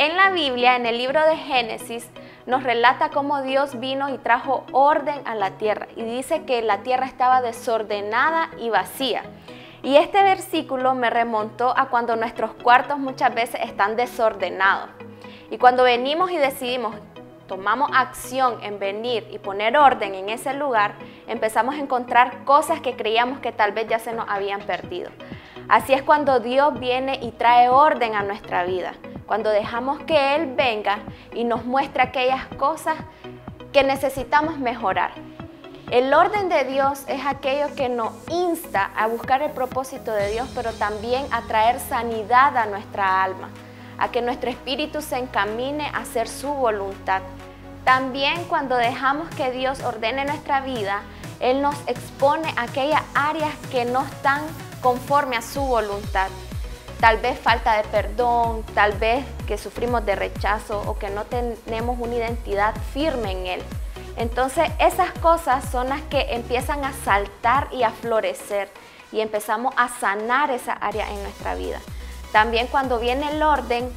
En la Biblia, en el libro de Génesis, nos relata cómo Dios vino y trajo orden a la tierra y dice que la tierra estaba desordenada y vacía. Y este versículo me remontó a cuando nuestros cuartos muchas veces están desordenados. Y cuando venimos y decidimos, tomamos acción en venir y poner orden en ese lugar, empezamos a encontrar cosas que creíamos que tal vez ya se nos habían perdido. Así es cuando Dios viene y trae orden a nuestra vida cuando dejamos que Él venga y nos muestre aquellas cosas que necesitamos mejorar. El orden de Dios es aquello que nos insta a buscar el propósito de Dios, pero también a traer sanidad a nuestra alma, a que nuestro espíritu se encamine a hacer su voluntad. También cuando dejamos que Dios ordene nuestra vida, Él nos expone aquellas áreas que no están conforme a su voluntad tal vez falta de perdón, tal vez que sufrimos de rechazo o que no tenemos una identidad firme en Él. Entonces esas cosas son las que empiezan a saltar y a florecer y empezamos a sanar esa área en nuestra vida. También cuando viene el orden,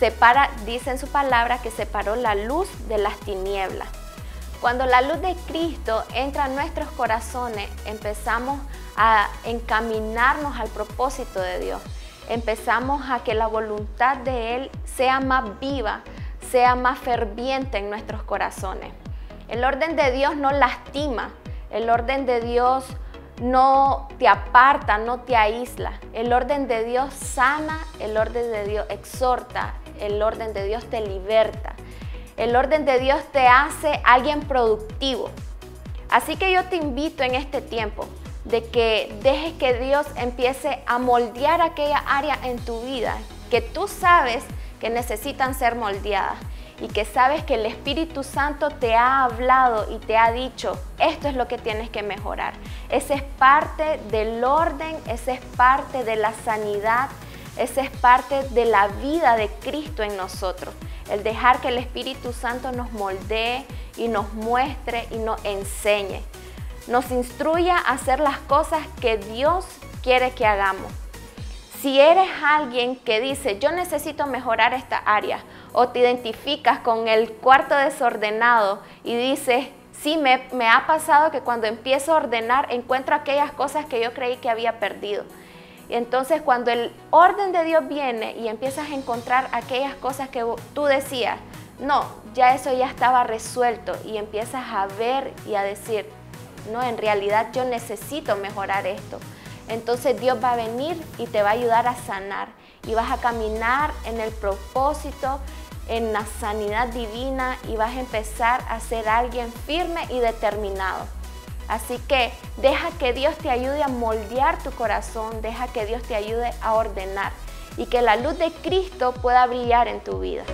separa, dice en su palabra que separó la luz de las tinieblas. Cuando la luz de Cristo entra a nuestros corazones, empezamos a encaminarnos al propósito de Dios empezamos a que la voluntad de Él sea más viva, sea más ferviente en nuestros corazones. El orden de Dios no lastima, el orden de Dios no te aparta, no te aísla. El orden de Dios sana, el orden de Dios exhorta, el orden de Dios te liberta. El orden de Dios te hace alguien productivo. Así que yo te invito en este tiempo de que dejes que Dios empiece a moldear aquella área en tu vida que tú sabes que necesitan ser moldeadas y que sabes que el Espíritu Santo te ha hablado y te ha dicho, esto es lo que tienes que mejorar. Ese es parte del orden, ese es parte de la sanidad, ese es parte de la vida de Cristo en nosotros. El dejar que el Espíritu Santo nos moldee y nos muestre y nos enseñe nos instruya a hacer las cosas que Dios quiere que hagamos. Si eres alguien que dice, yo necesito mejorar esta área, o te identificas con el cuarto desordenado y dices, sí, me, ha pasado que cuando empiezo a ordenar encuentro aquellas cosas que yo creí que había perdido. Entonces cuando el orden de Dios viene y empiezas a encontrar aquellas cosas que tú decías, no, ya eso ya estaba resuelto y empiezas a ver y a decir, no, en realidad yo necesito mejorar esto. Entonces Dios va a venir y te va a ayudar a sanar y vas a caminar en el propósito, en la sanidad divina y vas a empezar a ser alguien firme y determinado. Así que deja que Dios te ayude a moldear tu corazón, deja que Dios te ayude a ordenar y que la luz de Cristo pueda brillar en tu vida.